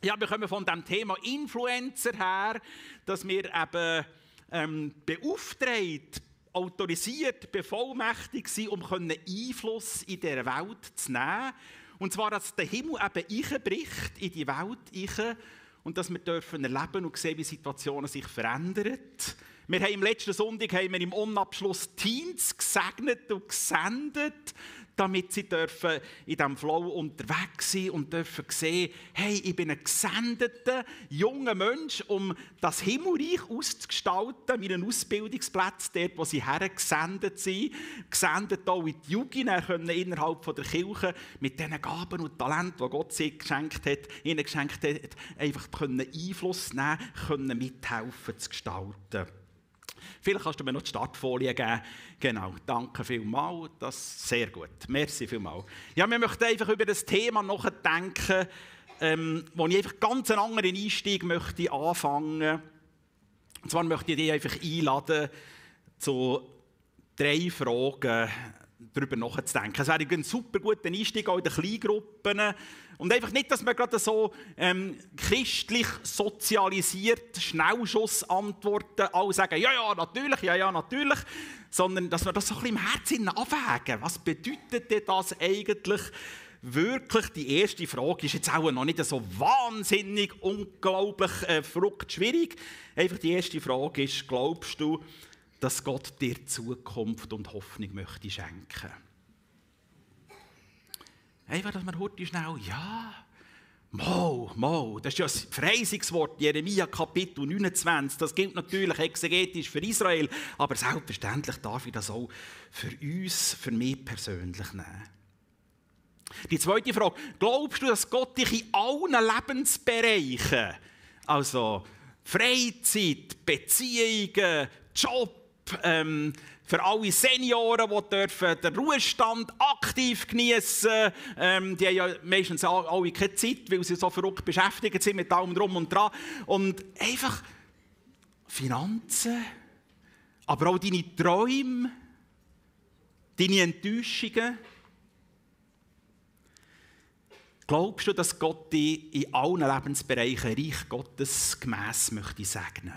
Ja, wir kommen von dem Thema Influencer her, dass wir eben ähm, beauftragt, autorisiert, bevollmächtigt sind, um Einfluss in dieser Welt zu nehmen. Und zwar, dass der Himmel eben einbricht in die Welt und dass wir dürfen erleben und sehen, wie Situationen sich verändern. Wir haben im letzten Sonntag haben wir im Unabschluss Teens gesegnet und gesendet damit sie dürfen in diesem Flow unterwegs sein und dürfen sehen, hey, ich bin ein gesendeter junger Mensch, um das Himmelreich auszugestalten, meinen Ausbildungsplatz dort, wo sie hergesendet sind, gesendet auch in die Jugend, können innerhalb der Kirche mit diesen Gaben und Talenten, die Gott sie geschenkt hat, ihnen geschenkt hat, einfach können Einfluss nehmen, können mithelfen zu gestalten. Vielleicht kannst du mir noch die Startfolie geben. Genau, danke vielmals. Das ist sehr gut. Merci vielmals. Ja, wir möchten einfach über das Thema nachdenken, ähm, wo ich einfach ganz einen anderen Einstieg möchte anfangen. Und zwar möchte ich dich einfach einladen zu drei Fragen darüber nachzudenken. Es wäre ein super guter Einstieg auch in den Kleingruppen. Und einfach nicht, dass man gerade so ähm, christlich sozialisiert Schnellschussantworten alle sagen, ja, ja, natürlich, ja, ja, natürlich, sondern dass wir das so ein bisschen im Herzen abwägen. Was bedeutet denn das eigentlich wirklich? Die erste Frage ist jetzt auch noch nicht so wahnsinnig, unglaublich äh, schwierig. Einfach die erste Frage ist, glaubst du, dass Gott dir Zukunft und Hoffnung möchte schenken. Einfach, dass man heute schnell, ja, Mo, Mo, das ist ja das Freisungswort, Jeremia Kapitel 29. Das gilt natürlich exegetisch für Israel, aber selbstverständlich darf ich das auch für uns, für mich persönlich nehmen. Die zweite Frage, glaubst du, dass Gott dich in allen Lebensbereichen, also Freizeit, Beziehungen, Job, ähm, für alle Senioren, die dürfen den Ruhestand aktiv genießen ähm, Die haben ja meistens alle keine Zeit, weil sie so verrückt beschäftigt sind mit allem drum und dran. Und einfach Finanzen, aber auch deine Träume, deine Enttäuschungen. Glaubst du, dass Gott dich in allen Lebensbereichen Reich Gottes gemäss möchte segnen?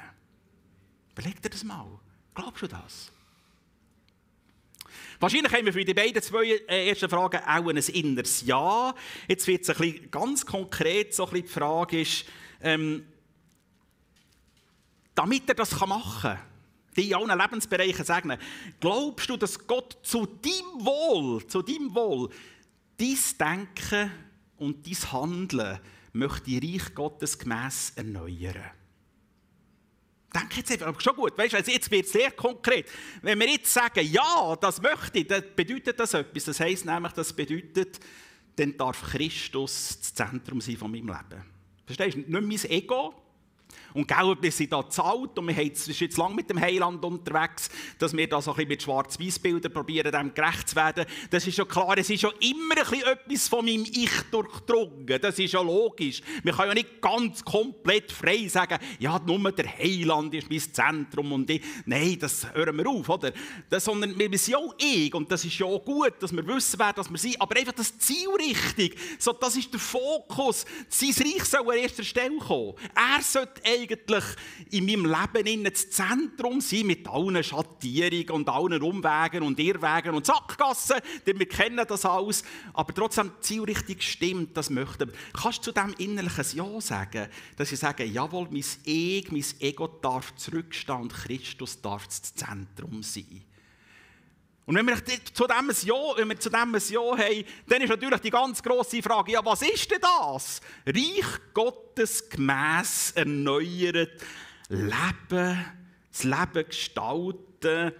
Überleg dir das mal. Glaubst du das? Wahrscheinlich haben wir für die beiden zwei äh, ersten Fragen auch ein inneres Ja. Jetzt wird es ein bisschen ganz konkret, so ein bisschen die Frage ist, ähm, damit er das machen kann, die in allen Lebensbereichen segnen, glaubst du, dass Gott zu deinem Wohl, zu deinem Wohl, dein Denken und dein Handeln möchte Reich Gottes gemäss erneuern? Denke jetzt einfach, schon gut, weißt, also jetzt wird es sehr konkret. Wenn wir jetzt sagen, ja, das möchte ich, dann bedeutet das etwas. Das heisst nämlich, das bedeutet, dann darf Christus das Zentrum sein von meinem Leben. Verstehst du? Nicht mein Ego, und gell, wir sind da zahlt und wir sind jetzt lange mit dem Heiland unterwegs, dass wir da so ein bisschen mit Schwarz-Weiß-Bildern probieren, dem gerecht zu werden. Das ist schon klar, es ist schon immer ein bisschen etwas von meinem Ich durchdrungen. Das ist ja logisch. Wir können ja nicht ganz komplett frei sagen, ja, nur der Heiland ist mein Zentrum und ich. Nein, das hören wir auf, oder? Das, sondern wir sind ja auch ich und das ist ja auch gut, dass wir wissen, wer das wir sind. Aber einfach das Ziel richtig, so, das ist der Fokus. Sein Reich soll an erster Stelle kommen. Er sollte eigentlich in meinem Leben das Zentrum sein, mit allen Schattierungen und allen Umwegen und Irrwegen und Sackgassen, denn wir kennen das alles, aber trotzdem zielrichtig stimmt, das möchten wir. Kannst du zu dem innerlichen Ja sagen, dass ich sage, jawohl, mein Ich, mein Ego darf zurückstehen und Christus darf das Zentrum sein? Und wenn wir zu dem ein Ja, wenn wir zu dem ein Ja haben, dann ist natürlich die ganz grosse Frage, ja, was ist denn das? Reich Gottes gemäss erneuert, Leben, das Leben gestalten.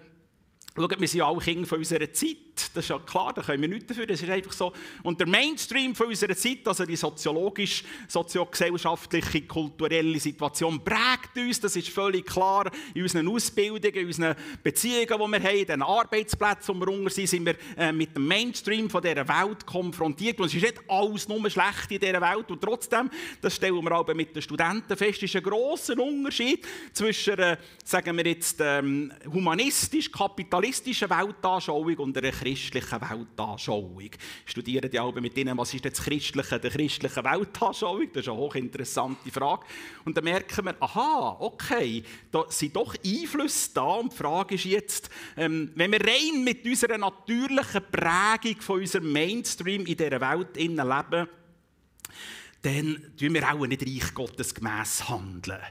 Schaut, wir sind ja auch Kinder von unserer Zeit das ist ja klar, da können wir nichts dafür. Das ist einfach so. Und der Mainstream von unserer Zeit, also die soziologisch, soziogesellschaftliche, kulturelle Situation, prägt uns. Das ist völlig klar. In unseren Ausbildungen, in unseren Beziehungen, die wir haben, in den Arbeitsplätzen, wo wir unter sind, sind wir äh, mit dem Mainstream von dieser Welt konfrontiert. Und es ist nicht alles nur schlecht in dieser Welt. Und trotzdem, das stellen wir aber mit den Studenten fest, ist ein grosser Unterschied zwischen, äh, sagen wir jetzt, ähm, humanistisch-kapitalistischen Weltanschauung und einer christlichen Weltanschauung. Studieren die alle mit ihnen, was ist das Christliche, der christlichen Weltanschauung? Das ist eine hochinteressante Frage. Und dann merken wir, aha, okay, da sind doch Einflüsse da. Und die Frage ist jetzt, ähm, wenn wir rein mit unserer natürlichen Prägung von unserem Mainstream in dieser Welt leben, dann tun wir auch nicht Reich Gottes gemäss handeln.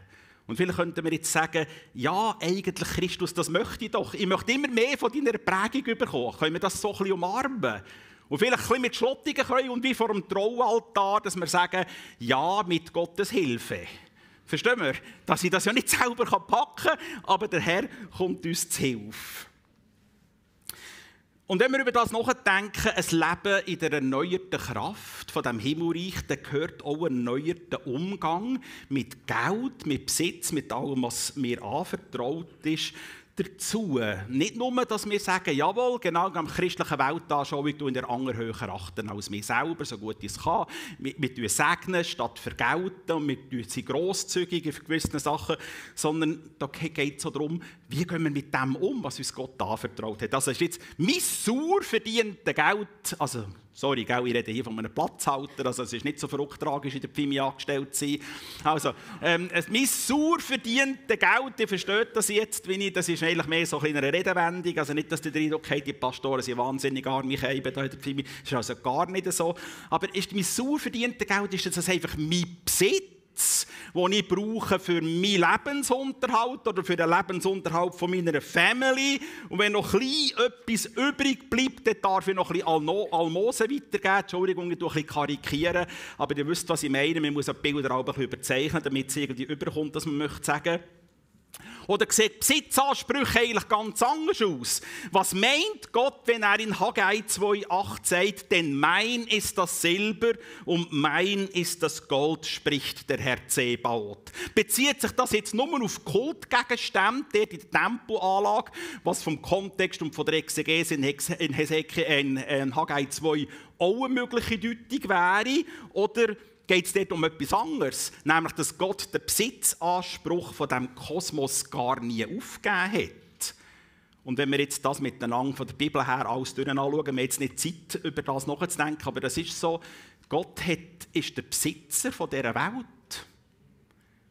Und vielleicht könnten wir jetzt sagen, ja, eigentlich Christus, das möchte ich doch. Ich möchte immer mehr von deiner Prägung bekommen. Können wir das so ein bisschen umarmen? Und vielleicht ein bisschen mit Schlottigen können und wie vor dem Traualtar, dass wir sagen, ja, mit Gottes Hilfe. Verstehen wir? Dass ich das ja nicht selber packen kann, aber der Herr kommt uns zu Hilfe. Und wenn wir über das nachdenken, ein Leben in der erneuerten Kraft von dem Himmelreich, dann gehört auch ein erneuerter Umgang mit Geld, mit Besitz, mit allem, was mir anvertraut ist dazu. Nicht nur, dass wir sagen, jawohl, genau am christlichen Weltanschauung tun der andere höher achten als wir selber, so gut es kann. Wir, wir segnen statt vergelten wir sind grosszügig für gewisse Sachen, sondern da geht es so darum, wie gehen wir mit dem um, was uns Gott anvertraut hat. Also ist jetzt mein sauer verdiente Geld, also Sorry, gell, ich rede hier von einem Platzhalter, also es ist nicht so verrückt tragisch, in der Pfimi angestellt zu sein. Also, ähm, mein sauer verdiente Geld, ihr versteht das jetzt, wie ich, das ist eigentlich mehr so eine Redewendung, also nicht, dass ihr den Eindruck habt, die Pastoren sind wahnsinnig arme Scheiben da in der Pfimi, das ist also gar nicht so. Aber ist mein sauer verdiente Geld, ist das einfach mein Besitz? Besitz, den ich brauche für meinen Lebensunterhalt oder für den Lebensunterhalt von meiner Family. Und wenn noch etwas übrig bleibt, dann darf ich noch ein Almosen weitergeben. Entschuldigung, ich tue ein karikieren, aber ihr wisst, was ich meine. Man muss die Bilder auch ein bisschen überzeichnen, damit es irgendwie überkommt, dass man möchte sagen möchte. Oder sieht Besitzansprüche eigentlich ganz anders aus? Was meint Gott, wenn er in Haggai 2,8 sagt, denn mein ist das Silber und mein ist das Gold, spricht der Herr Zebaoth. Bezieht sich das jetzt nur auf Kultgegenstände, dort in der Tempelanlage, was vom Kontext und von der Exegese in, Hesekiel, in, in Haggai 2 auch eine mögliche Deutung wäre? Oder geht es dort um etwas anderes, nämlich dass Gott den Besitzanspruch von dem Kosmos gar nie aufgegeben hat. Und wenn wir jetzt das miteinander von der Bibel her alles anschauen, wir haben jetzt nicht Zeit, über das nachzudenken, aber das ist so, Gott hat, ist der Besitzer von dieser Welt.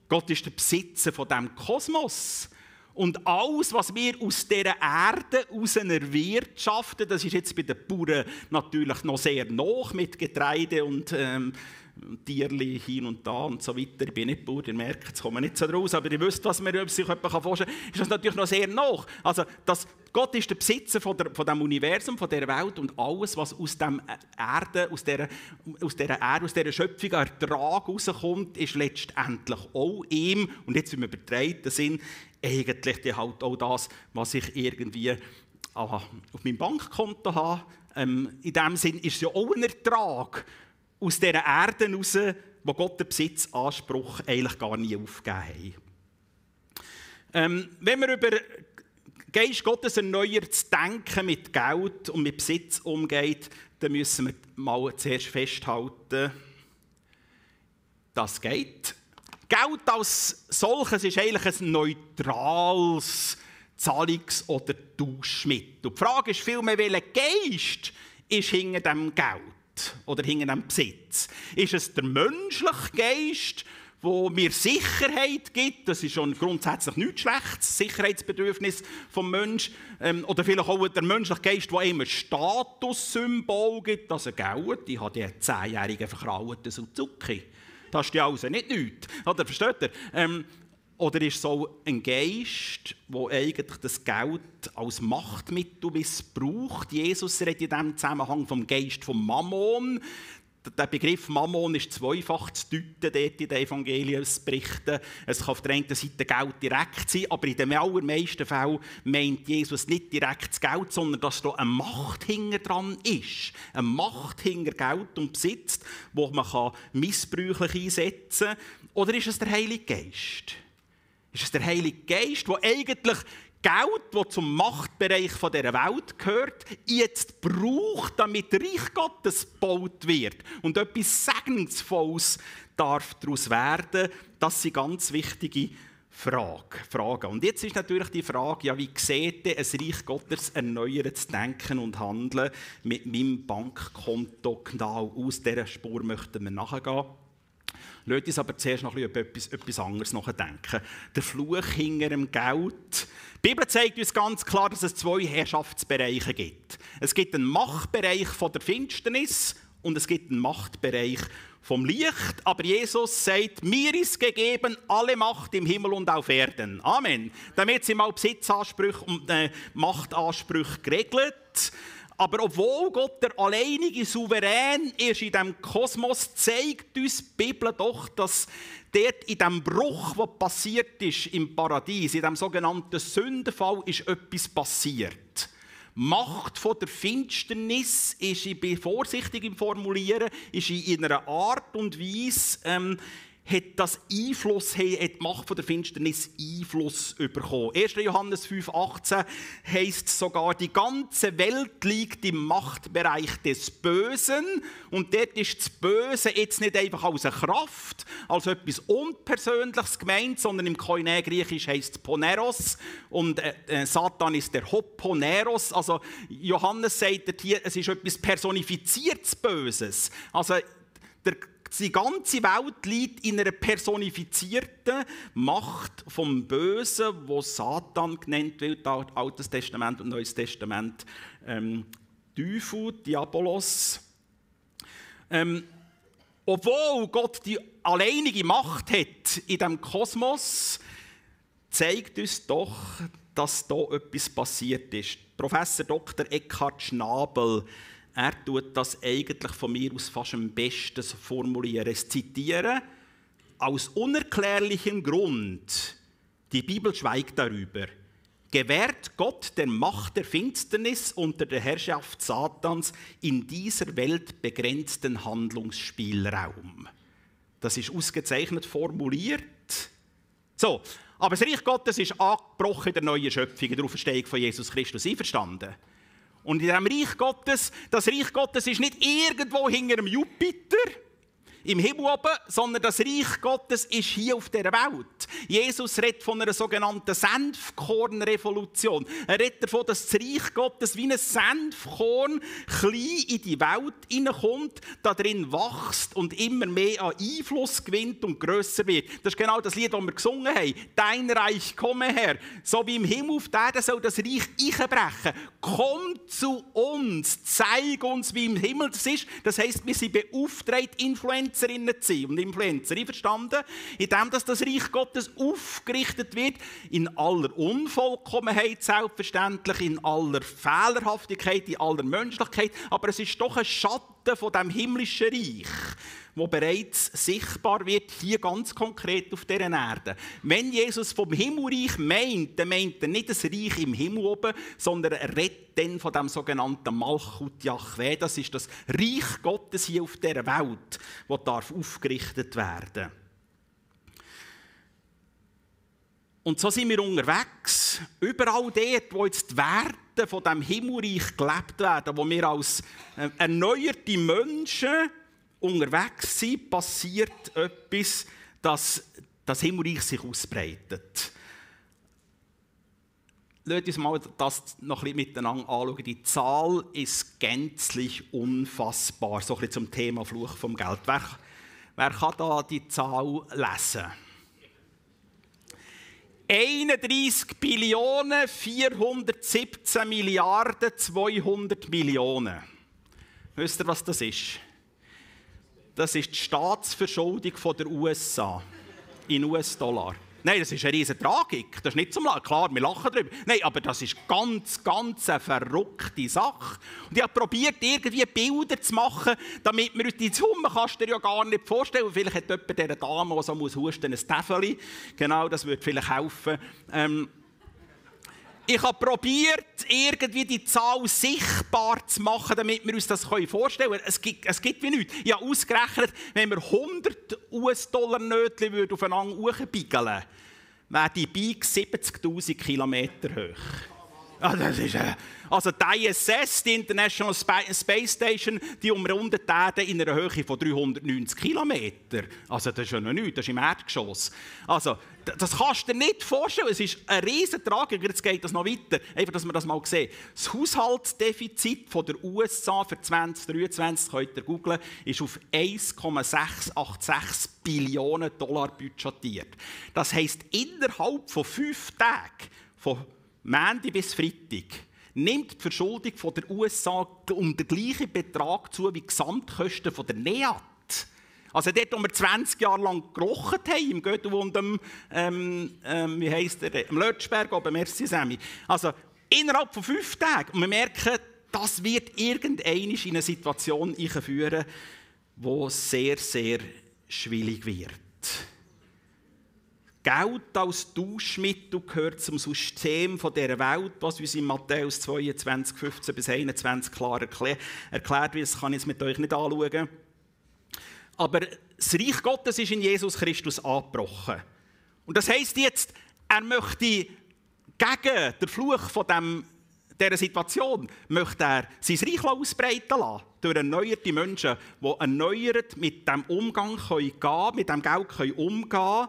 Gott ist der Besitzer von dem Kosmos. Und alles, was wir aus dieser Erde heraus erwirtschaften, das ist jetzt bei den Bauern natürlich noch sehr noch mit Getreide und ähm, Tierli hin und da und so weiter. Ich bin nicht Bauer, ihr merkt, es kommt nicht so draus, aber ihr wisst, was man sich vorstellen kann, ist das natürlich noch sehr nach. Also, das, Gott ist der Besitzer von, der, von dem Universum, von der Welt und alles, was aus dem Erde, aus dieser, aus dieser Erde, aus dieser Schöpfung Ertrag rauskommt, ist letztendlich auch ihm, und jetzt im übertreiten Sinn, eigentlich halt auch das, was ich irgendwie auf meinem Bankkonto habe. Ähm, in dem Sinn ist es ja auch ein Ertrag aus dieser Erde heraus, wo Gott den Besitzanspruch eigentlich gar nie aufgegeben hat. Ähm, wenn wir über Geist Gottes erneuertes Denken mit Geld und mit Besitz umgeht, dann müssen wir mal zuerst festhalten, das geht. Geld als solches ist eigentlich ein neutrales Zahlungs- oder Tauschmittel. Die Frage ist vielmehr, welcher Geist ist hinter dem Geld? Oder hinter dem Besitz? Ist es der menschliche Geist, wo mir Sicherheit gibt, das ist schon grundsätzlich nichts Schlechtes, Sicherheitsbedürfnis vom Mensch, ähm, oder vielleicht auch der menschliche Geist, der immer Statussymbol gibt, also Geld, ich habe die zehnjährigen verkrauten Suzuki. Das ist ja also nicht nichts. Oder versteht ihr? Ähm, oder ist es so ein Geist, der eigentlich das Geld als Machtmittel missbraucht? Jesus redet in diesem Zusammenhang vom Geist von Mammon. Der Begriff Mammon ist zweifach zu deuten dort in den Evangeliumsberichten. Es kann auf der einen Seite Geld direkt sein, aber in den allermeisten Fällen meint Jesus nicht direkt das Geld, sondern dass da eine Macht hinter dran ist. Eine Macht hinter Geld und Besitz, die man missbräuchlich einsetzen kann. Oder ist es der Heilige Geist? Ist es der Heilige Geist, der eigentlich Geld, das zum Machtbereich dieser Welt gehört, jetzt braucht, damit Reich Gottes gebaut wird und etwas Segnungsvolles darf daraus werden. Das sind ganz wichtige Frage, Frage. Und jetzt ist natürlich die Frage, ja, wie sieht denn ein Reich Gottes erneuertes Denken und Handeln mit meinem Bankkonto genau aus? Dieser Spur möchten wir nachgehen. Lasst uns aber zuerst noch über etwas, etwas anderes nachdenken. Der Fluch hinter dem Geld. Die Bibel zeigt uns ganz klar, dass es zwei Herrschaftsbereiche gibt. Es gibt einen Machtbereich von der Finsternis und es gibt einen Machtbereich vom Licht. Aber Jesus sagt, mir ist gegeben alle Macht im Himmel und auf Erden. Amen. Damit sind mal Besitzansprüche und äh, Machtansprüche geregelt. Aber obwohl Gott der alleinige Souverän ist in diesem Kosmos, zeigt uns die Bibel doch, dass dort in dem Bruch, was passiert ist im Paradies, in dem sogenannten Sündenfall, ist etwas passiert. Macht von der Finsternis ist, ich bin vorsichtig im Formulieren, ist in einer Art und Weise ähm, hat das Einfluss, hat die Macht von der Finsternis Einfluss bekommen. 1. Johannes 5,18 heißt sogar, die ganze Welt liegt im Machtbereich des Bösen. Und dort ist das Böse jetzt nicht einfach als eine Kraft, als etwas Unpersönliches gemeint, sondern im Koine-Griechisch heißt es Poneros. Und äh, äh, Satan ist der Hoponeros. Also Johannes sagt hier, es ist etwas personifiziertes Böses. Also der die ganze Welt liegt in einer personifizierten Macht vom Bösen, wo Satan genannt wird, Altes Testament und Neues Testament. Ähm, Teufel, Diabolos. Ähm, obwohl Gott die alleinige Macht hat in dem Kosmos, zeigt uns doch, dass da etwas passiert ist. Professor Dr. Eckhard Schnabel er tut das eigentlich von mir aus fast am besten formulieren. Es zitieren, aus unerklärlichem Grund, die Bibel schweigt darüber, gewährt Gott der Macht der Finsternis unter der Herrschaft Satans in dieser Welt begrenzten Handlungsspielraum. Das ist ausgezeichnet formuliert. So, aber das Reich Gottes ist angebrochen in der neuen Schöpfung, in der Auferstehung von Jesus Christus. Einverstanden? Und in diesem Reich Gottes, das Reich Gottes ist nicht irgendwo hinter dem Jupiter, im Himmel oben, sondern das Reich Gottes ist hier auf der Welt. Jesus redet von einer sogenannten Senfkornrevolution. Er redet davon, dass das Reich Gottes wie ein Senfkorn klein in die Welt hineinkommt, da drin wächst und immer mehr an Einfluss gewinnt und grösser wird. Das ist genau das Lied, das wir gesungen haben. Dein Reich komme her. So wie im Himmel auf der Erde soll das Reich einbrechen. Komm zu uns, zeig uns, wie im Himmel das ist. Das heisst, wir sind beauftragt, Influencer Influencerinnen zu sein und Influencer. Verstanden? Indem dass das Reich Gottes aufgerichtet wird, in aller Unvollkommenheit selbstverständlich, in aller Fehlerhaftigkeit, in aller Menschlichkeit, aber es ist doch ein Schatten von dem himmlischen Reich wo bereits sichtbar wird, hier ganz konkret auf dieser Erde. Wenn Jesus vom Himmelreich meint, dann meint er nicht das Reich im Himmel oben, sondern er redet dann von dem sogenannten Malchut Yahweh. Das ist das Reich Gottes hier auf dieser Welt, das darf aufgerichtet werden Und so sind wir unterwegs, überall dort, wo jetzt die Werte von dem Himmelreich gelebt werden, wo wir als äh, erneuerte Menschen unterwegs sind, passiert etwas, dass das Himmelreich sich ausbreitet. Lasst uns mal das noch ein bisschen miteinander anschauen. Die Zahl ist gänzlich unfassbar. So ein bisschen zum Thema Fluch vom Geld. Wer, wer kann da die Zahl lesen? 31 Billionen 417 Milliarden 200 Millionen. Wisst ihr, was das ist? Das ist die Staatsverschuldung der USA in US-Dollar. Nein, das ist eine riesige Tragik. Das ist nicht zum Lachen. Klar, wir lachen darüber. Nein, aber das ist ganz, ganz eine verrückte Sache. Und ich habe probiert, irgendwie Bilder zu machen, damit uns die Summe kannst du dir ja gar nicht vorstellen. Vielleicht hat jemand dieser Dame, die so muss husten, ein Täfeli. Genau, das würde vielleicht helfen. Ähm, ich habe probiert, irgendwie die Zahl sichtbar zu machen, damit wir uns das vorstellen können. Es gibt, es gibt wie nichts. Ich habe ausgerechnet, wenn wir 100 US-Dollar-Nötchen aufeinander hochbiegeln wäre die Bike 70'000 Kilometer hoch. Ist, äh, also die ISS, die International Space Station, die umrundet die Erde in einer Höhe von 390 Kilometern. Also das ist ja noch nichts, das ist im Erdgeschoss. Also das kannst du dir nicht vorstellen, es ist ein riesen Tragik, jetzt geht das noch weiter, einfach, dass wir das mal sehen. Das Haushaltsdefizit von der USA für 2023, könnt ihr googlen, ist auf 1,686 Billionen Dollar budgetiert. Das heisst, innerhalb von fünf Tagen, von Montag bis Freitag, nimmt die Verschuldung von der USA um den gleichen Betrag zu wie die Gesamtkosten von der NEAT. Also dort, wo wir 20 Jahre lang gerochen haben, im Göttel und am, ähm, ähm, wie heisst der, am Lötschberg oben, merci Sammy. Also innerhalb von fünf Tagen. Und wir merken, das wird irgendwann in eine Situation führen, die sehr, sehr schwierig wird. Geld als Tauschmittel gehört zum System dieser Welt, was uns in Matthäus 22, 15 bis 21 klar erklärt wird. Das kann ich mit euch nicht anschauen. Aber das Reich Gottes ist in Jesus Christus angebrochen. Und das heißt jetzt, er möchte gegen den Fluch von dem, dieser Situation möchte er sein Reich ausbreiten lassen. Durch erneuerte Menschen, die erneuert mit dem Umgang können gehen, mit dem Geld können umgehen können,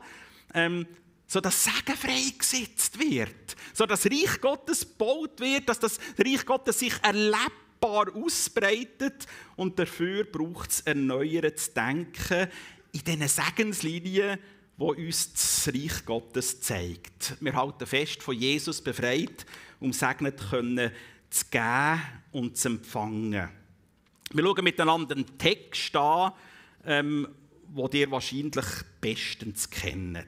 ähm, sodass Segen freigesetzt wird. Sodass das Reich Gottes gebaut wird, dass das Reich Gottes sich erlebt sichtbar ausbreitet und dafür braucht es erneuertes Denken in diesen Segenslinien, wo uns das Reich Gottes zeigt. Wir halten fest, von Jesus befreit, um segnet können zu geben und zu empfangen. Wir schauen miteinander einen Text an, ähm, wo ihr wahrscheinlich bestens kennt.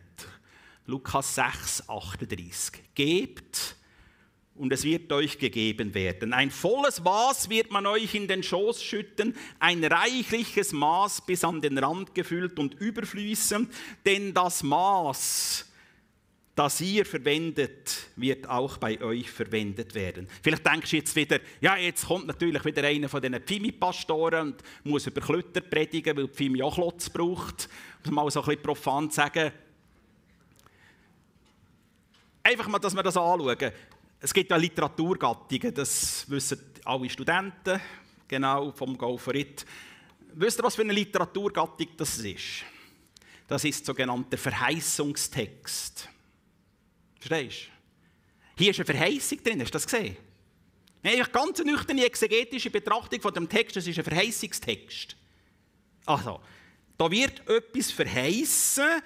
Lukas 6, 38. Gebt, und es wird euch gegeben werden. Ein volles Maß wird man euch in den Schoß schütten, ein reichliches Maß bis an den Rand gefüllt und überfließend, denn das Maß, das ihr verwendet, wird auch bei euch verwendet werden. Vielleicht denkst du jetzt wieder, ja, jetzt kommt natürlich wieder einer von diesen Pfimi-Pastoren und muss über Klötter predigen, weil Pfimi auch Klotz braucht. Um mal so ein bisschen profan zu sagen. Einfach mal, dass wir das anschauen. Es gibt ja Literaturgattungen, das wissen alle Studenten, genau, vom Go for It. Wisst ihr, was für eine Literaturgattung das ist? Das ist sogenannter Verheißungstext. Verstehst du? Hier ist eine Verheißung drin, hast du das gesehen? Eine ganz nüchterne exegetische Betrachtung von dem Text, das ist ein Verheißungstext. Also, da wird etwas verheißen,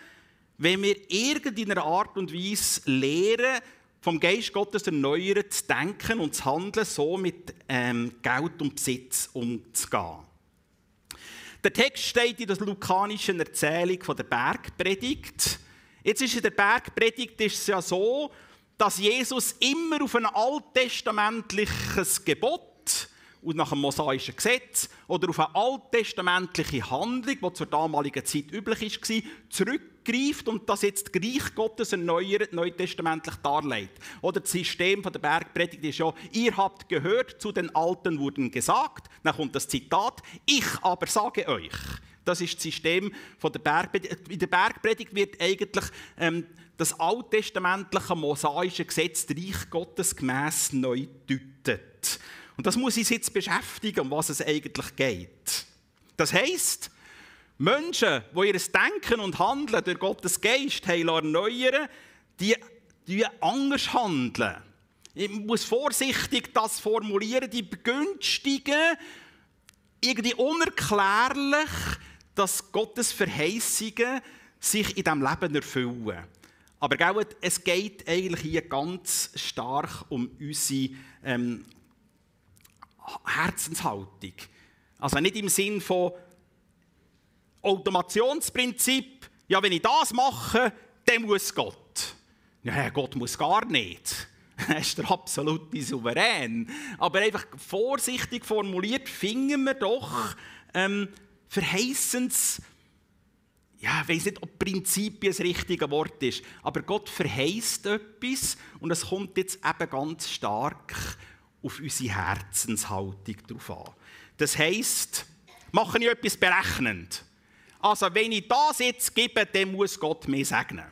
wenn wir irgendeiner Art und Weise lehren, vom Geist Gottes erneuern, zu denken und zu handeln, so mit ähm, Geld und Besitz umzugehen. Der Text steht in der lukanischen Erzählung von der Bergpredigt. Jetzt ist in der Bergpredigt ist es ja so, dass Jesus immer auf ein alttestamentliches Gebot und nach dem mosaischen Gesetz oder auf eine alttestamentliche Handlung, die zur damaligen Zeit üblich war, zurückgreift und das jetzt das Reich Gottes erneuert, neutestamentlich darlegt. Oder das System der Bergpredigt ist ja, ihr habt gehört, zu den Alten wurden gesagt, dann kommt das Zitat, ich aber sage euch. Das ist das System von der Bergpredigt. In der Bergpredigt wird eigentlich ähm, das alttestamentliche mosaische Gesetz, Reich Gottes gemäss neu deutet. Und das muss uns jetzt beschäftigen, um was es eigentlich geht. Das heißt, Menschen, die ihr Denken und Handeln durch Gottes Geist haben erneuern die, die anders handeln. Ich muss vorsichtig das formulieren, die begünstigen irgendwie unerklärlich, dass Gottes Verheißungen sich in diesem Leben erfüllen. Aber es geht eigentlich hier ganz stark um unsere ähm, Herzenshaltung. Also nicht im Sinn von Automationsprinzip, ja, wenn ich das mache, dann muss Gott. Ja, Gott muss gar nicht. Er ist der absolute Souverän. Aber einfach vorsichtig formuliert, finden wir doch ähm, verheißens, ja, ich weiß nicht, ob Prinzipien das richtige Wort ist, aber Gott verheißt etwas und es kommt jetzt eben ganz stark auf unsere Herzenshaltung drauf an. Das heisst, mache ich etwas berechnend. Also, wenn ich das jetzt gebe, dann muss Gott mir segnen.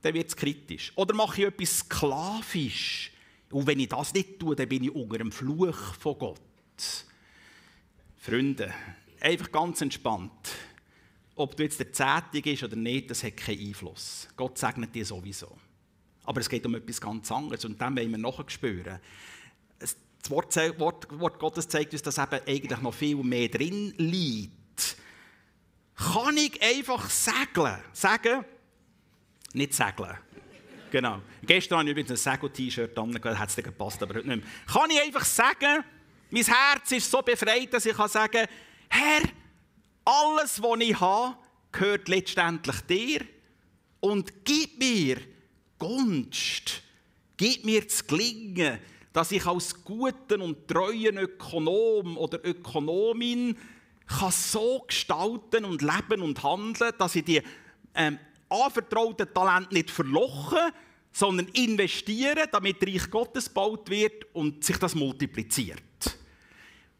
dann wird es kritisch. Oder mache ich etwas sklavisch? Und wenn ich das nicht tue, dann bin ich unter dem Fluch von Gott. Freunde, einfach ganz entspannt. Ob du jetzt der Zehnte bist oder nicht, das hat keinen Einfluss. Gott segnet dir sowieso. Aber es geht um etwas ganz anderes und dem wollen wir nachher spüren. Das Wort, Wort, Wort Gottes zeigt uns, dass eben eigentlich noch viel mehr drin liegt. Kann ich einfach segeln? Sagen? Nicht segeln. Genau. Gestern habe ich übrigens ein Segel-T-Shirt an, hat es gepasst, aber heute nicht mehr. Kann ich einfach sagen, mein Herz ist so befreit, dass ich kann sagen Herr, alles, was ich habe, gehört letztendlich dir und gib mir Gunst, gib mir das Gelingen, dass ich als guten und treuen Ökonom oder Ökonomin kann so gestalten und leben und handeln, dass ich die ähm, anvertrauten Talente nicht verlochen, sondern investieren, damit Reich Gottes gebaut wird und sich das multipliziert.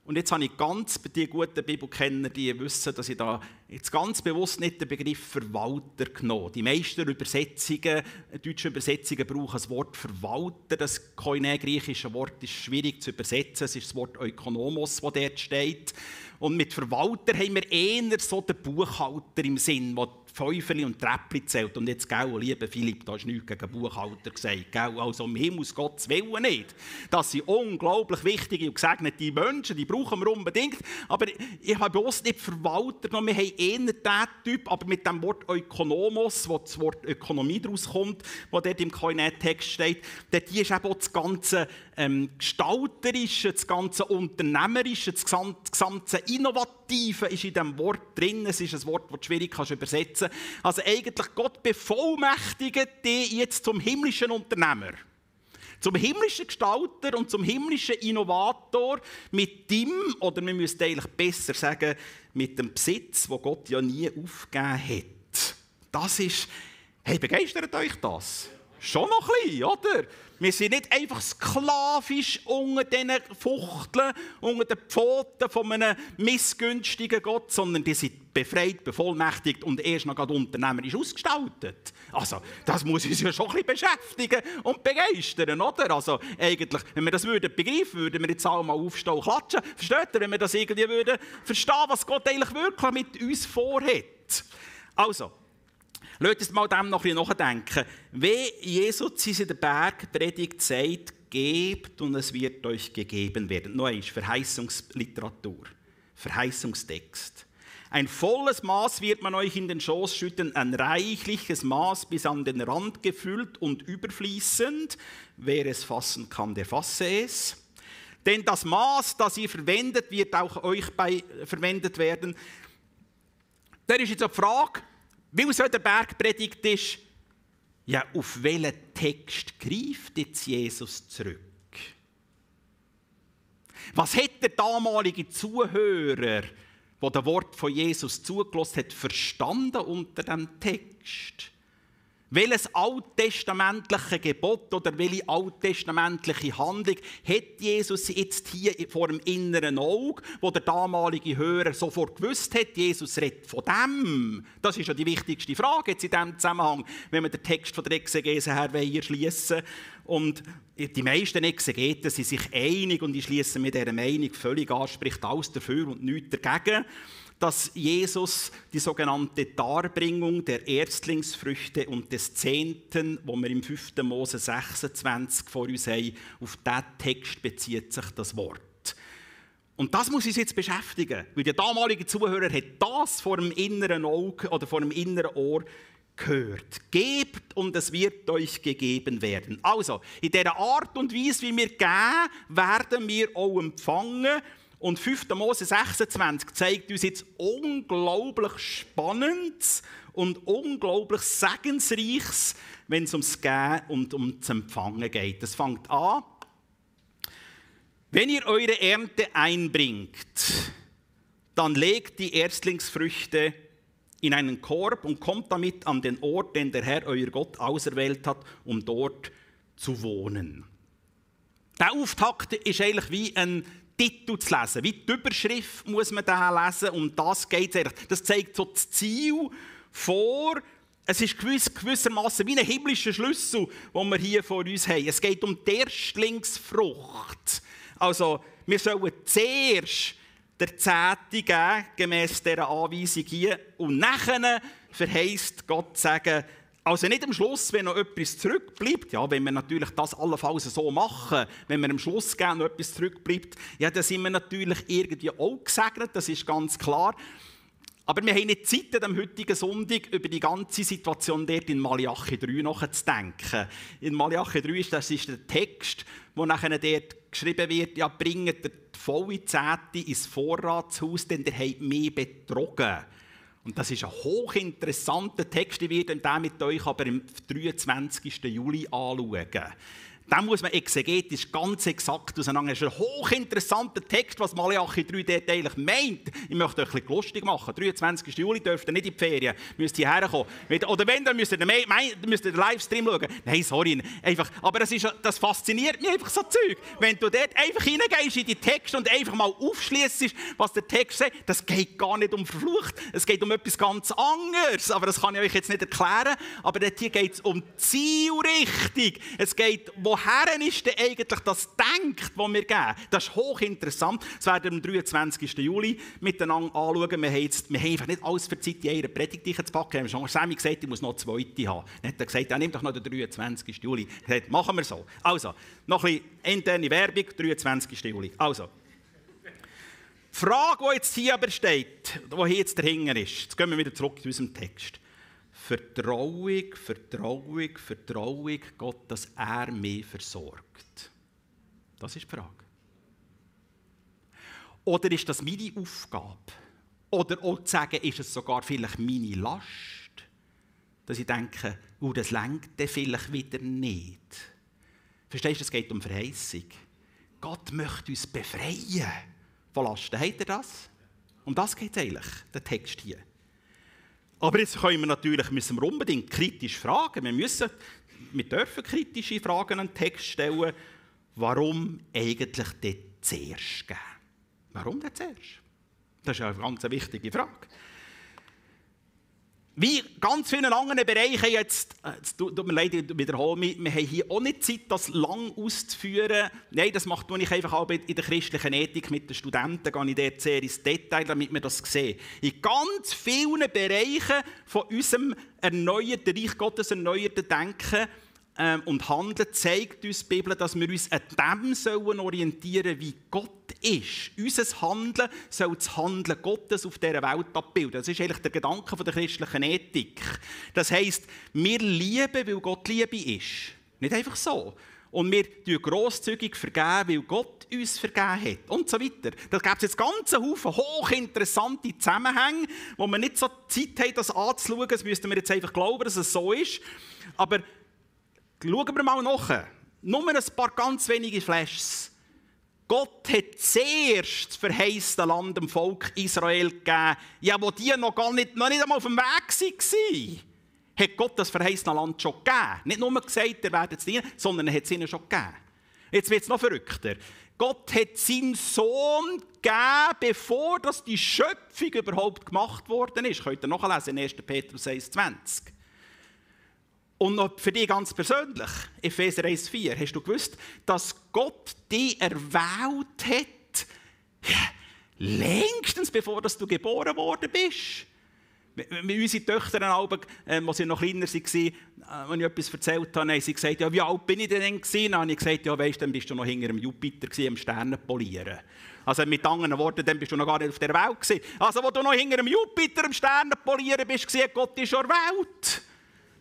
Und jetzt habe ich ganz, bei die guten Bibelkenner, die wissen, dass ich da jetzt ganz bewusst nicht den Begriff Verwalter genommen Die meisten Übersetzungen, deutsche Übersetzungen brauchen das Wort Verwalter. Das koine griechische Wort ist schwierig zu übersetzen. Es ist das Wort Ökonomos, das dort steht. Und mit Verwalter haben wir eher so den Buchhalter im Sinn, der Pfeufeli und Treppli zählt. Und jetzt, gell, liebe Philipp, da ist nichts gegen Buchhalter gesagt. Gell? Also um Himmels Gottes Willen nicht. Das sind unglaublich wichtige und gesegnete Menschen, die brauchen wir unbedingt. Aber ich habe bewusst nicht Verwalter genommen, wir haben eher diesen Typ, aber mit dem Wort Ökonomos, wo das Wort Ökonomie daraus kommt, wo dort im Koinet-Text steht, dort ist eben auch das ganze ähm, Gestalterische, das ganze Unternehmerische, das gesamte Innovative ist in diesem Wort drin. Es ist ein Wort, das du schwierig kannst übersetzen Also eigentlich Gott bevollmächtigt dich jetzt zum himmlischen Unternehmer. Zum himmlischen Gestalter und zum himmlischen Innovator mit dem, oder wir müssen eigentlich besser sagen, mit dem Besitz, wo Gott ja nie aufgegeben hat. Das ist, hey, begeistert euch das? Schon noch ein bisschen, oder? Wir sind nicht einfach sklavisch unter diesen Fuchteln, unter den Pfoten von einem missgünstigen Gott, sondern die sind befreit, bevollmächtigt und erst noch gerade unternehmerisch ausgestaltet. Also, das muss uns ja schon ein bisschen beschäftigen und begeistern, oder? Also, eigentlich, wenn wir das würden begreifen, würden wir jetzt alle mal aufstehen und klatschen. Versteht ihr, wenn wir das irgendwie würden verstehen, was Gott eigentlich wirklich mit uns vorhat? Also, Lasst mal dem noch ein bisschen nachdenken. Wie Jesus in der Bergpredigt sagt, gebt und es wird euch gegeben werden. Noch einmal, Verheißungsliteratur, Verheißungstext. Ein volles Maß wird man euch in den Schoß schütten, ein reichliches Maß bis an den Rand gefüllt und überfließend. Wer es fassen kann, der fasse es. Denn das Maß, das ihr verwendet, wird auch euch bei, verwendet werden. Da ist jetzt eine Frage, weil es der Bergpredigt ist, ja, auf welchen Text greift jetzt Jesus zurück? Was hat der damalige Zuhörer, der das Wort von Jesus zugelassen hat, verstanden unter dem Text? Welches alttestamentliche Gebot oder welche alttestamentliche Handlung hat Jesus jetzt hier vor dem inneren Auge, wo der damalige Hörer sofort gewusst hat, Jesus redet von dem? Das ist ja die wichtigste Frage jetzt in diesem Zusammenhang, wenn wir den Text von der Exegese her schließen Und die meisten Exegeten sind sich einig und ich schließe mit dieser Meinung völlig an, spricht alles dafür und nichts dagegen dass Jesus die sogenannte Darbringung der Erstlingsfrüchte und des Zehnten, wo wir im 5. Mose 26 vor uns haben, auf diesen Text bezieht sich das Wort. Und das muss uns jetzt beschäftigen, weil der damalige Zuhörer hat das vor dem inneren Auge oder vor dem inneren Ohr gehört. Gebt und es wird euch gegeben werden. Also, in der Art und Weise, wie wir geben, werden wir auch empfangen. Und 5. Mose 26 zeigt uns jetzt unglaublich Spannendes und unglaublich Segensreiches, wenn es ums Gehen und ums Empfangen geht. Es fängt an, wenn ihr eure Ernte einbringt, dann legt die Erstlingsfrüchte in einen Korb und kommt damit an den Ort, den der Herr, euer Gott, auserwählt hat, um dort zu wohnen. Der Auftakt ist eigentlich wie ein Titel zu lesen. Wie die Überschrift muss man da lesen, um das geht es Das zeigt so das Ziel vor, Es ist gewiss, gewissermaßen wie ein himmlischer Schlüssel, den wir hier vor uns haben. Es geht um die Erstlingsfrucht. Also, wir sollen zuerst der Zehnte geben, gemäss dieser Anweisung hier. Und nachher verheißt Gott sagen, also nicht am Schluss, wenn noch etwas zurückbleibt, ja, wenn wir natürlich das allenfalls so machen, wenn wir am Schluss gerne noch etwas zurückbleibt, ja, dann sind wir natürlich irgendwie auch gesegnet, das ist ganz klar. Aber wir haben nicht Zeit, am heutigen Sonntag über die ganze Situation dort in Malachi 3 nachzudenken. In Malachi 3 ist das ist der Text, wo nachher dort geschrieben wird, ja, bringt die volle Zehnte ins Vorratshaus, denn der hat mich betrogen. Und das ist ein hochinteressanter Text, ich werde den mit euch aber am 23. Juli anschauen. Den muss man exegetisch ganz exakt auseinander. Das ist ein hochinteressanter Text, was Malachi 3 dort eigentlich meint. Ich möchte euch ein bisschen lustig machen. 23. Juli dürft ihr nicht in die Ferien, müsst ihr herkommen. Oder wenn, dann müsst ihr, den, müsst ihr den Livestream schauen. Nein, sorry. Einfach, aber das, ist, das fasziniert mich einfach so Zeug. Wenn du dort einfach hineingehst in die Texte und einfach mal aufschließt, was der Text sagt, das geht gar nicht um Verflucht. Es geht um etwas ganz anderes. Aber das kann ich euch jetzt nicht erklären. Aber dort hier geht es um Zielrichtung. Es geht, woher woher ist denn eigentlich das Denkt, das wir geben? Das ist hochinteressant. Das werden wir am 23. Juli miteinander anschauen. Wir haben, jetzt, wir haben einfach nicht alles für die Zeit in Predigt zu packen. Wir haben schon Sammy gesagt, ich muss noch eine zweite haben. Dann hat er gesagt, ja, nimm doch noch den 23. Juli. Er hat machen wir so. Also, noch ein bisschen interne Werbung, 23. Juli. Also. Die Frage, die jetzt hier aber steht, die hier jetzt dahinter ist, jetzt gehen wir wieder zurück zu unserem Text. Vertrauung, Vertrauung, Vertrauung Gott, dass er mich versorgt? Das ist die Frage. Oder ist das meine Aufgabe? Oder auch zu sagen, ist es sogar vielleicht meine Last? Dass ich denke, oh, das lenkt dann vielleicht wieder nicht. Verstehst du, es geht um Verheißung. Gott möchte uns befreien von Lasten. Habt ihr das? Um das geht es eigentlich, der Text hier. Aber jetzt können wir natürlich müssen wir unbedingt kritisch fragen. Wir, müssen, wir dürfen kritische Fragen an den Text stellen. Warum eigentlich dort zuerst geben? Warum denn zuerst? Das ist eine ganz wichtige Frage. Wie ganz vielen anderen Bereichen, jetzt, äh, es tut mir leid, ich wiederhole mich, wir haben hier auch nicht Zeit, das lang auszuführen. Nein, das mache ich einfach auch in der christlichen Ethik mit den Studenten, gehe ich dort sehr ins Detail, damit wir das sehen. In ganz vielen Bereichen von unserem erneuerten Reich Gottes, erneuerten Denken, ähm, und Handeln zeigt uns die Bibel, dass wir uns an dem sollen orientieren wie Gott ist. Unser Handeln soll das Handeln Gottes auf dieser Welt abbilden. Das ist eigentlich der Gedanke der christlichen Ethik. Das heisst, wir lieben, weil Gott Liebe ist. Nicht einfach so. Und wir vergeben grosszügig vergeben, weil Gott uns vergeben hat. Und so weiter. Da gibt es jetzt ganz Haufen hochinteressante Zusammenhänge, wo wir nicht so Zeit haben, das anzuschauen. Das müssten wir jetzt einfach glauben, dass es so ist. Aber Schauen wir mal nach. Nur ein paar ganz wenige Flashes. Gott hat zuerst das verheißene Land dem Volk Israel gegeben, ja, wo die noch gar nicht, noch nicht einmal auf dem Weg waren. Hat Gott das verheißene Land schon gegeben. Nicht nur gesagt, ihr werdet es dienen, sondern er hat es ihnen schon gegeben. Jetzt wird es noch verrückter. Gott hat seinen Sohn gegeben, bevor das die Schöpfung überhaupt gemacht worden ist. Könnt ihr nachlesen in 1. Petrus 1,20. Und noch für dich ganz persönlich, Epheser 1,4, hast du gewusst, dass Gott dich erwählt hat, längstens bevor dass du geboren worden bist? Wie unsere Töchter, ähm, als sie noch kleiner waren, wenn ich etwas erzählt habe, haben sie gesagt, ja, wie alt bin ich denn gewesen? Dann habe ich gesagt, ja, weißt, dann bist du noch hinter dem Jupiter am Sternen polieren. Also mit anderen Worten, dann bist du noch gar nicht auf der Welt gewesen. Also, wo du noch hinter dem Jupiter am Sternen polieren bist, hat Gott dich schon erwählt.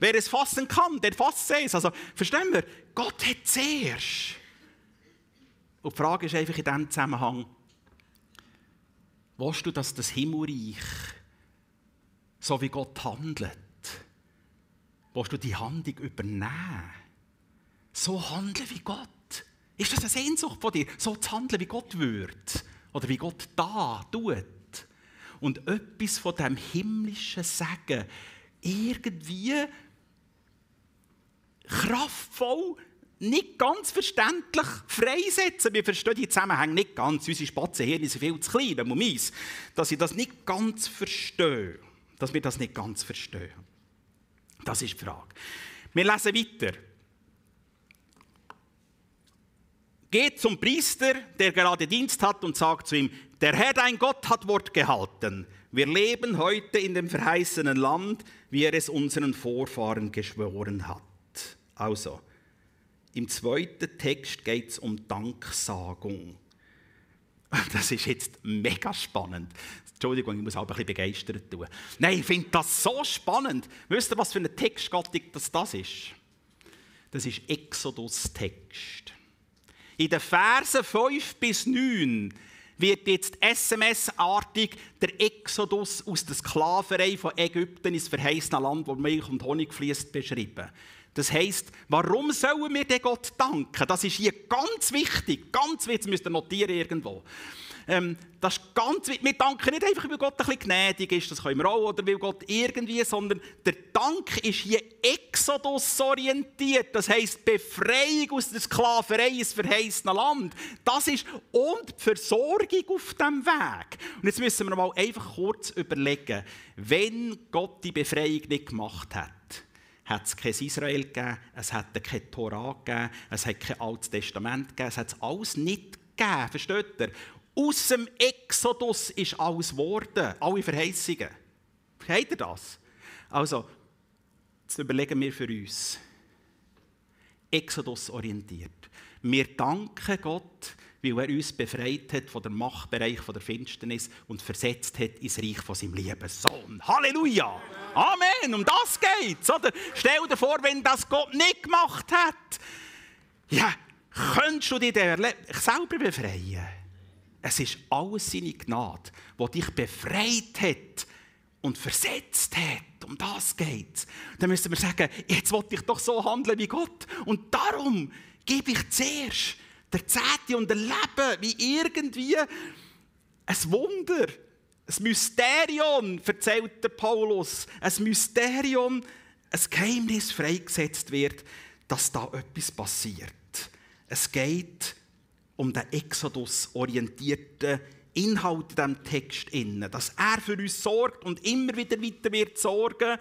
Wer es fassen kann, der fasst es. Also, verstehen wir? Gott hat zuerst. Und die Frage ist einfach in diesem Zusammenhang, willst du, dass das Himmelreich, so wie Gott handelt, willst du die Handlung übernehmen? So handeln wie Gott. Ist das eine Sehnsucht von dir, so zu handeln, wie Gott wird? Oder wie Gott da tut? Und etwas von dem himmlischen Sagen irgendwie kraftvoll, nicht ganz verständlich freisetzen. Wir verstehen die Zusammenhänge nicht ganz. Unsere Spatzenhirne sind viel zu klein, man meins, dass ich das nicht ganz verstehe. Dass wir das nicht ganz verstehen. Das ist die Frage. Wir lesen weiter. Geht zum Priester, der gerade Dienst hat, und sagt zu ihm, der Herr dein Gott hat Wort gehalten. Wir leben heute in dem verheißenen Land, wie er es unseren Vorfahren geschworen hat. Also, im zweiten Text geht es um Danksagung. Das ist jetzt mega spannend. Entschuldigung, ich muss auch ein bisschen begeistert tun. Nein, ich finde das so spannend. Wisst ihr, was für eine Textgattung das, das ist? Das ist Exodus-Text. In den Versen 5 bis 9 wird jetzt SMS-artig der Exodus aus der Sklaverei von Ägypten ins verheißene Land, wo Milch und Honig fließt, beschrieben. Das heisst, warum sollen wir denn Gott danken? Das ist hier ganz wichtig, ganz wichtig, das müsst ihr notieren irgendwo. Ähm, das ist ganz wichtig. Wir danken nicht einfach, weil Gott ein bisschen gnädig ist, das können wir auch, oder weil Gott irgendwie, sondern der Dank ist hier Exodus-orientiert. Das heisst, Befreiung aus der Sklaverei ins verheißene Land. Das ist und Versorgung auf dem Weg. Und jetzt müssen wir mal einfach kurz überlegen, wenn Gott die Befreiung nicht gemacht hat hat es kein Israel gegeben, es hat kein Torah gegeben, es hat kein Altes Testament gegeben, es hat es alles nicht gegeben, versteht ihr? Aus dem Exodus ist alles geworden, alle Verheißungen. Versteht ihr das? Also, jetzt überlegen wir für uns. Exodus orientiert. Wir danken Gott, weil er uns befreit hat von dem Machtbereich von der Finsternis und versetzt hat ins Reich von seinem lieben Sohn. Halleluja! Amen! Um das geht's, oder? Stell dir vor, wenn das Gott nicht gemacht hat, ja, könntest du dich selber befreien? Es ist alles seine Gnade, die dich befreit hat und versetzt hat. Um das geht's. Dann müssen wir sagen, jetzt wollte ich doch so handeln wie Gott. Und darum gebe ich zuerst der Zehnte und der Leben wie irgendwie ein Wunder. Ein Mysterium, erzählt Paulus. Ein Mysterium, ein Geheimnis freigesetzt wird, dass da etwas passiert. Es geht um den Exodus-orientierten Inhalt in diesem Text, dass er für uns sorgt und immer wieder weiter wird sorgen.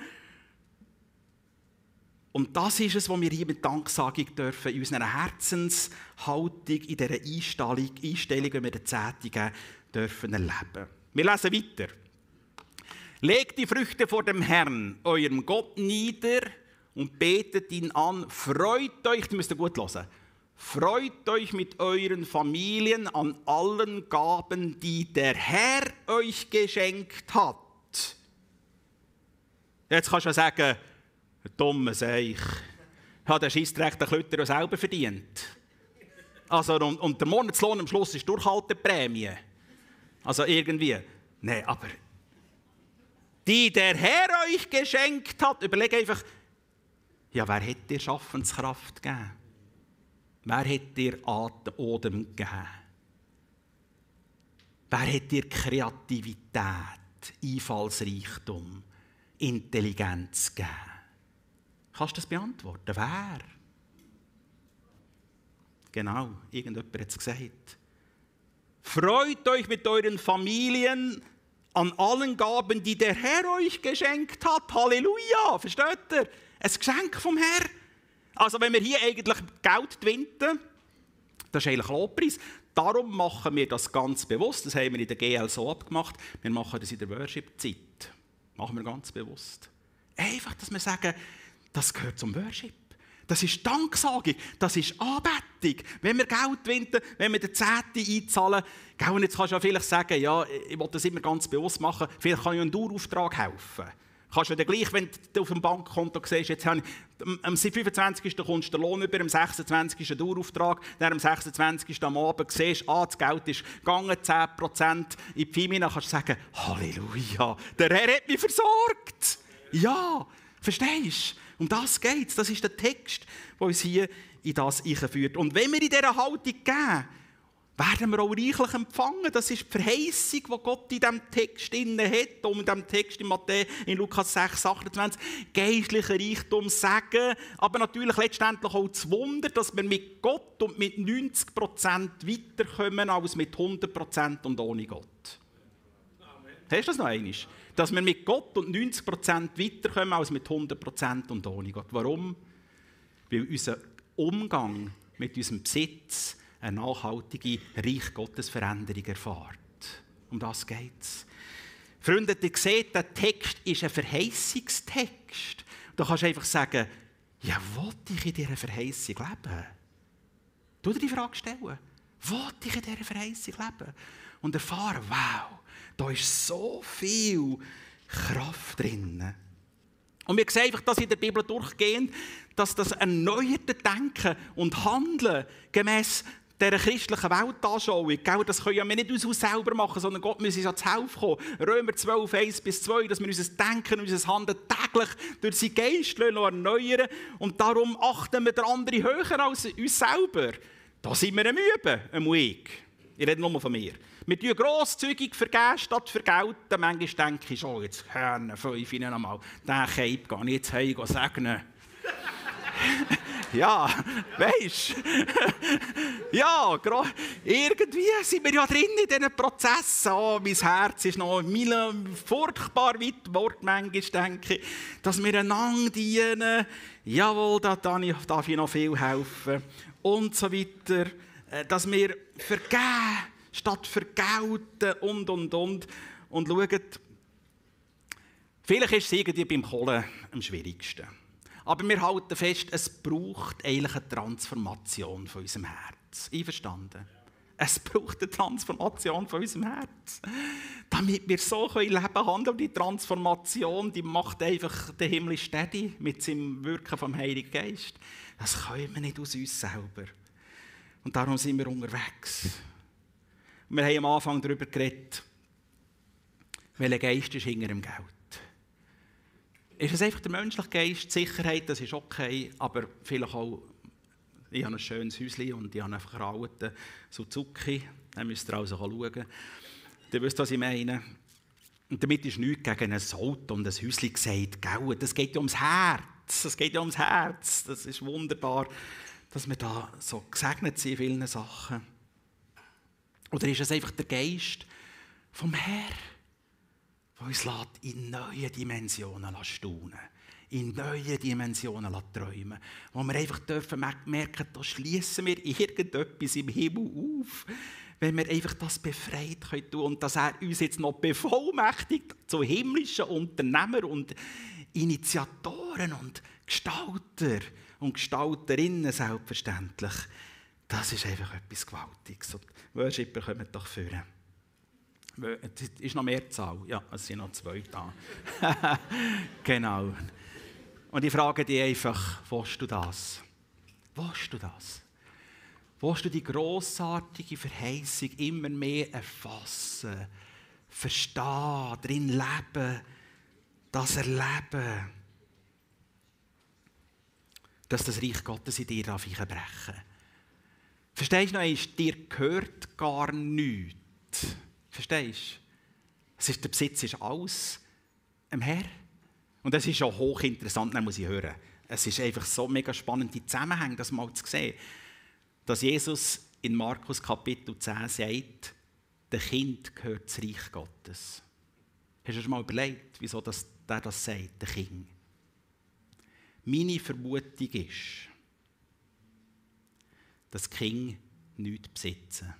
Und das ist es, was wir hier mit Danksagung dürfen, in unserer Herzenshaltung, in dieser Einstellung, Einstellung wenn wir den Zehnten geben, dürfen erleben. Wir lesen weiter. Legt die Früchte vor dem Herrn, eurem Gott, nieder und betet ihn an. Freut euch, das müsst ihr gut hören, Freut euch mit euren Familien an allen Gaben, die der Herr euch geschenkt hat. Jetzt kannst du sagen, dumme Seich. Hat der Scheissdreck den Klötter selber verdient. Also, und, und der Monatslohn am Schluss ist Durchhalteprämie. Also irgendwie. Nein, aber die der Herr euch geschenkt hat, überleg einfach, ja, wer hätte dir Schaffenskraft gegeben? Wer hat dir Atem gegeben? Wer hat dir Kreativität, Einfallsreichtum, Intelligenz gegeben? Kannst du das beantworten? Wer? Genau, irgendjemand hat es gesagt. Freut euch mit euren Familien an allen Gaben, die der Herr euch geschenkt hat. Halleluja! Versteht ihr? Ein Geschenk vom Herrn. Also wenn wir hier eigentlich Geld gewinnen, das ist eigentlich Lobpreis. Darum machen wir das ganz bewusst. Das haben wir in der GL so abgemacht. Wir machen das in der Worship-Zeit. Machen wir ganz bewusst. Einfach, dass wir sagen, das gehört zum Worship. Das ist Danksagung, das ist Anbetung. Wenn wir Geld gewinnen, wenn wir den Zehnten einzahlen, und jetzt kannst du ja vielleicht sagen, ja, ich will das immer ganz bewusst machen, vielleicht kann ich einen Dauerauftrag helfen kannst du dann gleich, wenn du auf dem Bankkonto siehst, jetzt ich, am 25. kommst du den Lohn über, am 26. Dauerauftrag, dann am 26. am Abend siehst, ah, das Geld ist gegangen, 10% in die Femina, kannst du sagen, Halleluja, der Herr hat mich versorgt. Ja, verstehst du? Um das geht es. Das ist der Text, der uns hier in das einführt. Und wenn wir in dieser Haltung gehen, werden wir auch reichlich empfangen. Das ist die Verheißung, die Gott in diesem Text hat, um in diesem Text in Matthäus, in Lukas 6, 28, geistlicher Reichtum sagen, aber natürlich letztendlich auch das Wunder, dass wir mit Gott und mit 90% weiterkommen als mit 100% und ohne Gott. Amen. Hast du das noch einmal? Dass wir mit Gott und 90% weiterkommen als mit 100% und ohne Gott. Warum? Weil unser Umgang mit unserem Besitz eine nachhaltige Reich Gottes Veränderung erfahrt. Um das geht es. Freunde, ihr seht, der Text ist ein Verheißungstext. Da kannst du einfach sagen, ja, wollte ich in dieser Verheißung leben? Du dir die Frage stellen. Wollte ich in dieser Verheißung leben? Und erfahren, wow, da ist so viel Kraft drin. Und wir sehen einfach, dass in der Bibel durchgehend, dass das erneuerte Denken und Handeln gemäß dieser christlichen Weltanschauung, gell, das können wir nicht uns selber machen, sondern Gott muss uns ja zu helfen kommen. Römer 12, 1 bis 2, dass wir unser Denken und unser Handeln täglich durch seinen Geist erneuern und darum achten wir den anderen höher als uns selber. Da sind wir am Üben, am ich. Ich rede nur von mir. Wir tun grosszügig vergeben statt vergelten. Manchmal denke ich, oh, jetzt hören fünf ihnen einmal. Den Cape gehe ich jetzt heim segnen. ja, weisst Ja, irgendwie sind wir ja drin in diesen Prozessen. Oh, mein Herz ist noch furchtbar weit Wort, manchmal denke ich, dass wir einander dienen. Jawohl, da darf ich noch viel helfen. Und so weiter. Äh, dass wir vergeben statt vergelten und, und, und. Und schauen, vielleicht ist es irgendwie beim Kohlen am schwierigsten. Aber wir halten fest, es braucht eigentlich eine Transformation von unserem Herz. Einverstanden? Es braucht eine Transformation von unserem Herz. Damit wir so leben können. Die Transformation, die macht einfach den Himmel steady mit seinem Wirken vom Heiligen Geist. Das können wir nicht aus uns selber. Und darum sind wir unterwegs. Wir haben am Anfang darüber geredet, welcher Geist ist hinter dem Geld. Ist es einfach der menschliche Geist, Sicherheit, das ist okay, aber vielleicht auch, ich habe ein schönes Häuschen und ich habe einen alten Suzuki, dann müsst ihr also schauen. Ihr wisst, was ich meine. Und damit ist nichts gegen ein Auto und ein Häuschen gesagt, gell? das geht ja ums Herz, das geht ja ums Herz, das ist wunderbar, dass wir da so gesegnet sind in vielen Sachen. Oder ist es einfach der Geist vom Herrn? der uns in neue Dimensionen staunen in neue Dimensionen träumen Wo wir einfach dürfen merken, da schließen wir irgendetwas im Himmel auf, wenn wir einfach das befreit können tun und dass er uns jetzt noch bevollmächtigt zu himmlischen Unternehmer und Initiatoren und Gestalter und Gestalterinnen selbstverständlich. Das ist einfach etwas Gewaltiges. Und Worshipper kommen doch führen. Ist noch mehr Zahl. Ja, es sind noch zwei da. genau. Und ich frage dich einfach, willst du das? Willst du das? Willst du die grossartige Verheißung immer mehr erfassen, verstehen, drin leben, das erleben, dass das Reich Gottes in dir brechen darf? Verstehst du noch, dir gehört gar nichts. Verstehst du? der Besitz ist alles im Herr. Und das ist auch hochinteressant, das muss ich hören. Es ist einfach so mega spannend, die Zusammenhänge, das mal zu sehen. Dass Jesus in Markus Kapitel 10 sagt, der Kind gehört das Reich Gottes. Hast du schon mal überlegt, wieso das, der das sagt, der Kind? Meine Vermutung ist, dass Kinder nichts besitzen.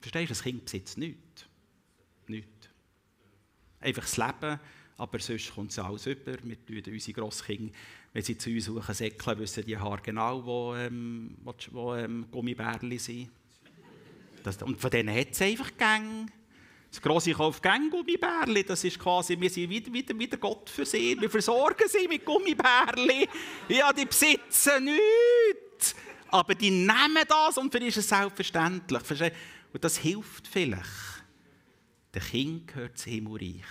Verstehst du, das Kind besitzt nichts. Nichts. Einfach das Leben, aber sonst kommt es alles über. Wir tun unsere Grosskinder, wenn sie zu uns suchen, säckeln, wissen die Haare genau, wo, ähm, wo, wo ähm, Gummibärli sind. Das, und von denen hat es einfach Gänge. Das grosse kauft Gang Gummibärli, das ist quasi, wir sind wieder, wieder, wieder Gott für sie. Wir versorgen sie mit Gummibärli. Ja, die besitzen nichts. Aber die nehmen das und für die ist es selbstverständlich. Und das hilft vielleicht. Der Kind gehört zum Himmelreich,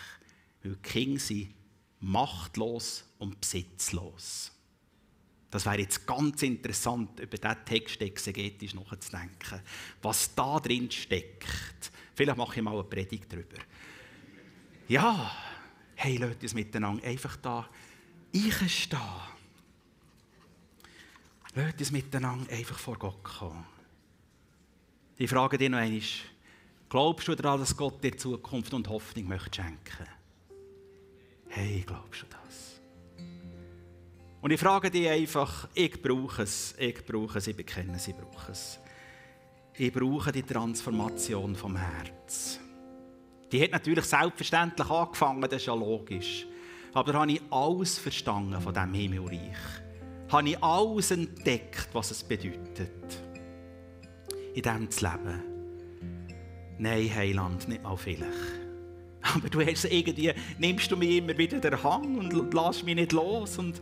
weil die Kinder sind machtlos und besitzlos. Das wäre jetzt ganz interessant, über diesen Text exegetisch nachzudenken. Was da drin steckt. Vielleicht mache ich mal eine Predigt darüber. Ja, hey, Leute, uns miteinander einfach da einstehen. Lasst uns miteinander einfach vor Gott kommen. Ich frage dich noch einmal, Glaubst du daran, dass Gott dir Zukunft und Hoffnung möchte schenken? Hey, glaubst du das? Und ich frage dich einfach, ich brauche es, ich brauche es, ich bekenne es, ich brauche es. Ich brauche die Transformation vom Herz. Die hat natürlich selbstverständlich angefangen, das ist ja logisch. Aber da habe ich alles verstanden von diesem Himmelreich. Habe ich alles entdeckt, was es bedeutet, in dem zu leben. Nein, Heiland, nicht mal vielleicht. Aber du hast irgendwie, nimmst du mir immer wieder den Hang und lass mich nicht los und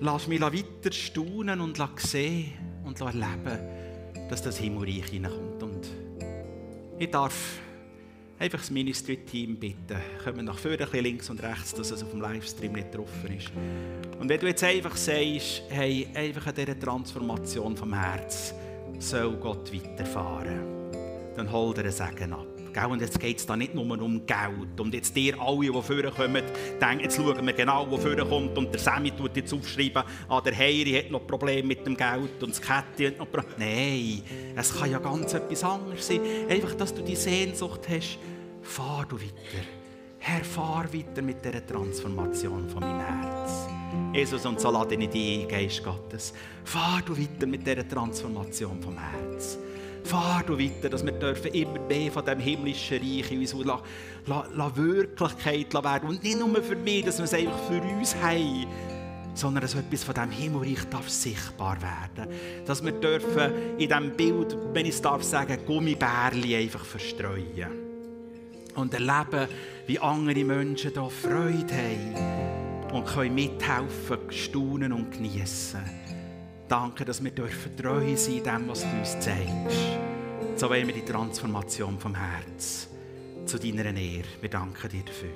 lass mich weiter staunen und sehen und erleben, dass das Himmelreich hineinkommt. Und ich darf einfach das Ministry-Team bitten, kommen nach vorne, ein bisschen links und rechts, dass es auf dem Livestream nicht drauf ist. Und wenn du jetzt einfach sagst, hey, einfach an dieser Transformation vom Herz soll Gott weiterfahren, dann hol dir einen Segen ab. Und jetzt geht es da nicht nur um Geld. Und jetzt dir alle, die vorkommen, denken, jetzt schauen wir genau, wo kommt. Und der Sammy tut jetzt aufschreiben, ah, der Heiri hat noch Probleme mit dem Geld und das Kätti hat noch Probleme. Nein, es kann ja ganz etwas anderes sein. Einfach, dass du die Sehnsucht hast, fahr du weiter. Herr, fahr weiter mit dieser Transformation von meinem Herz. Jesus, und so lade ich dich Geist Gottes. Fahr du weiter mit dieser Transformation vom Herz. Fahr du weiter, dass wir dürfen immer mehr von dem himmlischen Reich in uns la, la, la Wirklichkeit werden. Und nicht nur für mich, dass wir es einfach für uns haben, sondern dass etwas von diesem Himmelreich darf sichtbar werden. Dass wir dürfen in diesem Bild, wenn ich es darf sagen, Gummibärli einfach verstreuen. Und erleben, wie andere Menschen hier Freude haben und können mithelfen, staunen und genießen. Danke, dass wir dürfen treu sein dem, was du uns zeigst. So wollen wir die Transformation vom Herz zu deiner Ehre. Wir danken dir dafür.